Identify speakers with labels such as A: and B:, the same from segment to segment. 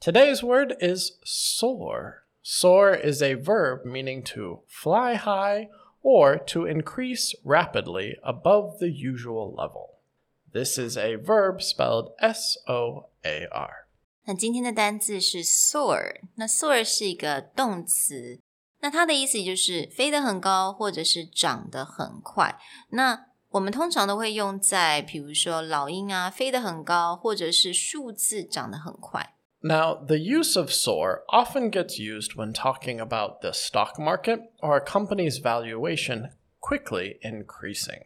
A: Today's word is soar. Soar is a verb meaning to fly high or to increase rapidly above the usual level. This is a verb spelled S O A R.
B: 那今天的单字是 soar，那 soar 是一个动词，那它的意思就是飞得很高，或者是长得很快。那我们通常都会用在，比如说老鹰啊，飞得很高，或者是数字长得很快。
A: Now, the use of soar often gets used when talking about the stock market or a company's valuation quickly increasing.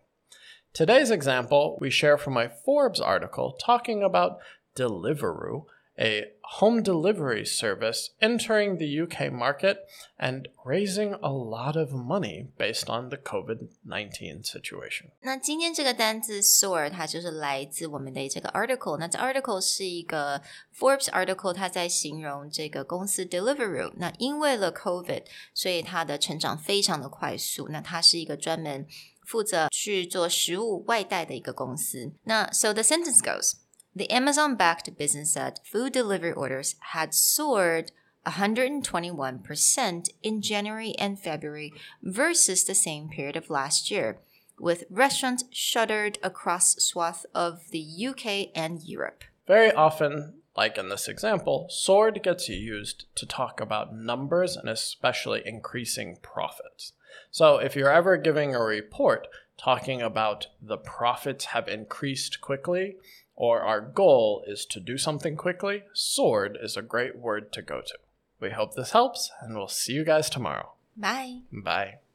A: Today's example we share from a Forbes article talking about Deliveroo, a home delivery service entering the UK market and raising a lot of money based on the COVID 19 situation.
B: 那今天这个单字 soar，它就是来自我们的这个 article。那这 article 是一个 Forbes article，它在形容这个公司 Deliveroo。那因为了 COVID，所以它的成长非常的快速。那它是一个专门负责去做食物外带的一个公司。那 so the sentence goes. The Amazon backed business said food delivery orders had soared 121% in January and February versus the same period of last year, with restaurants shuttered across swath of the UK and Europe.
A: Very often, like in this example, soared gets used to talk about numbers and especially increasing profits. So if you're ever giving a report talking about the profits have increased quickly or our goal is to do something quickly, soared is a great word to go to. We hope this helps and we'll see you guys tomorrow.
B: Bye.
A: Bye.